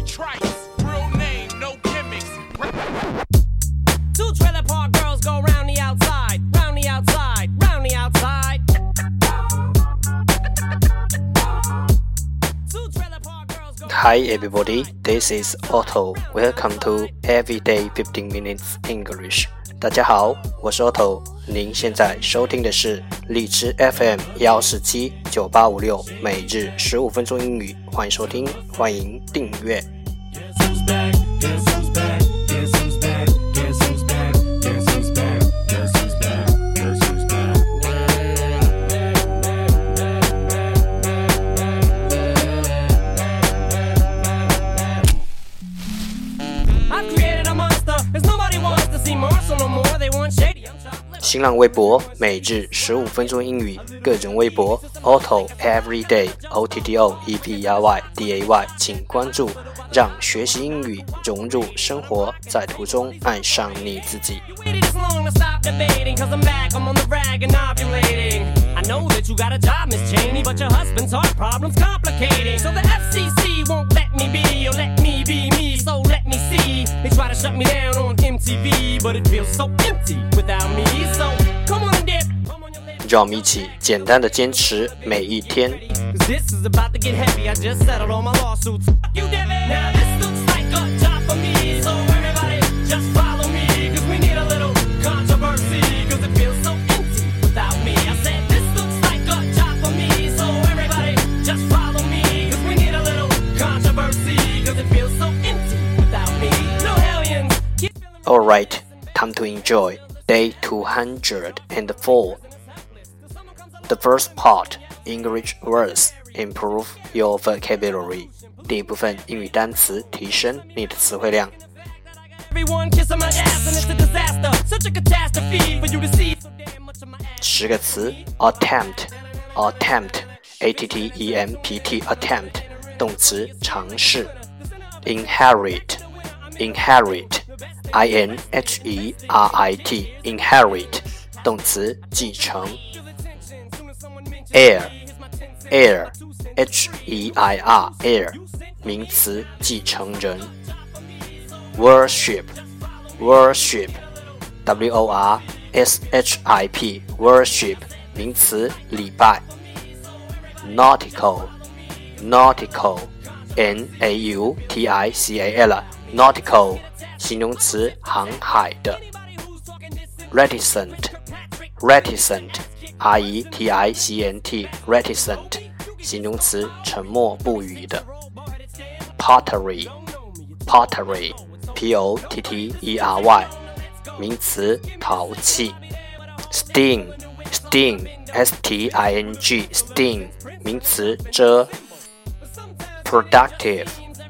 Obie Trice. Real name, no gimmicks. Two trailer park girls go round the outside, round the outside, round the outside. Hi everybody, this is Otto. Welcome to Everyday 15 Minutes English. 大家好，我是 Otto。您现在收听的是荔枝 FM 幺四七九八五六每日十五分钟英语。欢迎收听，欢迎订阅。新浪微博每日十五分钟英语，个人微博 Otto Everyday O T T O E V R Y D A Y，请关注，让学习英语融入生活，在途中爱上你自己。I know that you got a job, Miss Cheney, but your husband's heart problem's complicating. So the FCC won't let me be, or let me be me, so let me see. They try to shut me down on MTV, but it feels so empty without me. So come on and dip, come on your lip. 让我们一起简单的坚持每一天。Cause this is about to get heavy. I just settled all my lawsuits. You, Alright, time to enjoy day 204. The first part, English words, improve your vocabulary. 第一部分英语单词，提升你的词汇量。 Everyone kissing my ass and it's a disaster. Such a catastrophe for you to see. So damn much of my ass. 十个词，attempt, attempt, a t t e m p t, attempt，动词，尝试。inherit, inherit, i n h e r i t, inherit，动词，继承。heir, heir, h e i r, heir，名词，继承人。worship, worship, w o r s h i p, worship, 名词，礼拜。nautical, nautical, n a u t i c a l, nautical, 形容词，航海的。reticent, reticent, r e t i c n t, reticent, 形容词，沉默不语的。pottery, pottery, p o t t e r y, 名词，陶器。sting, sting, s t i n g, sting, 名词，蛰。productive,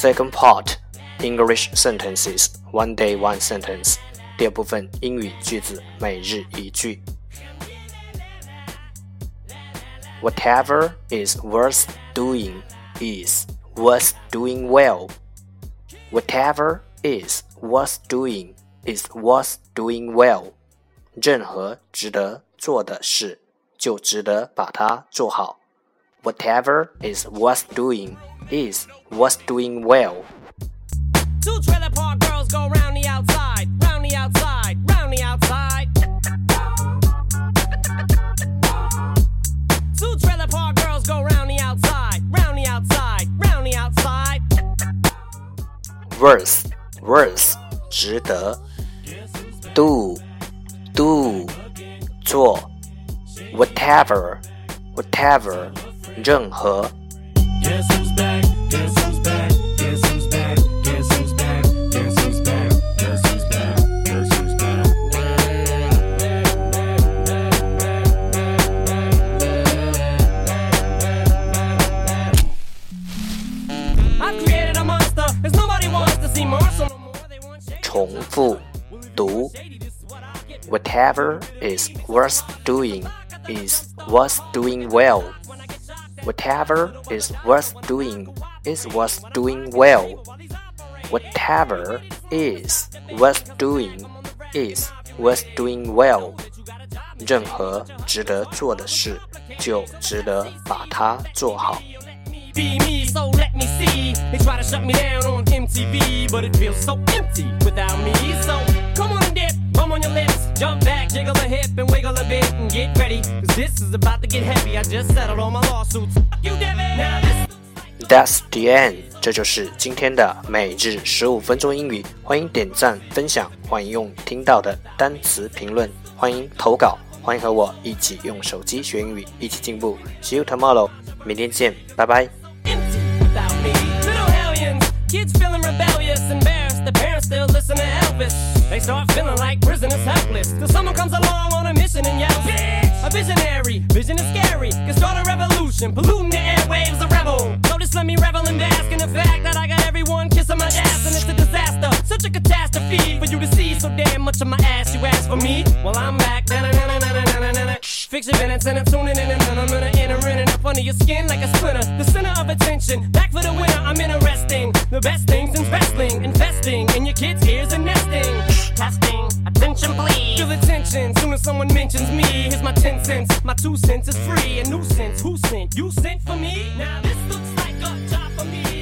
second part, English sentences, one day one sentence. 第二部分英语句子，每日一句。Whatever is worth doing is worth doing well. Whatever is worth doing is worth doing well. 任何值得做的事，就值得把它做好。Whatever is worth doing is worth doing well. Two trailer park girls go round the outside, round the outside, round the outside. Two trailer park girls go round the outside, round the outside, round the outside. Worth, worth, 值得。Do, do, 做。Whatever, whatever, 任何。 重复读，Whatever is worth doing is worth doing well. Whatever is worth doing is worth doing well. Whatever is worth doing is worth doing well. 任何值得做的事，就值得把它做好。So let me see. They try to shut me down on MTV, but it feels so empty without me. So come on and dip, bum on your lips, jump back, jiggle a hip and wiggle a bit and get ready. Cause this is about to get heavy. I just settled all my lawsuits. Fuck You did it. Now this That's the end，这就是今天的每日十五分钟英语。欢迎点赞分享，欢迎用听到的单词评论，欢迎投稿，欢迎和我一起用手机学英语，一起进步。See you tomorrow，明天见，拜拜。Kids feeling rebellious, embarrassed. The parents still listen to Elvis. They start feeling like prisoners helpless. Till someone comes along on a mission and yells, Bitch! A visionary, vision is scary. Can start a revolution, polluting the airwaves, a rebel. So just let me revel and bask in the fact that I got everyone kissing my ass, and it's a disaster. Such a catastrophe for you to see so damn much of my ass. You ask for me? Well, I'm back. Da-na-na-na-na-na-na-na. Your minutes and I'm tuning in and then I'm gonna enter in and up under your skin like a splinter. The center of attention, back for the winner. I'm interesting. The best things in wrestling, investing in your kids' ears and nesting. Testing, attention please. Feel the tension soon as someone mentions me. Here's my 10 cents, my two cents is free. A nuisance, who sent? You sent for me? Now this looks like a job for me.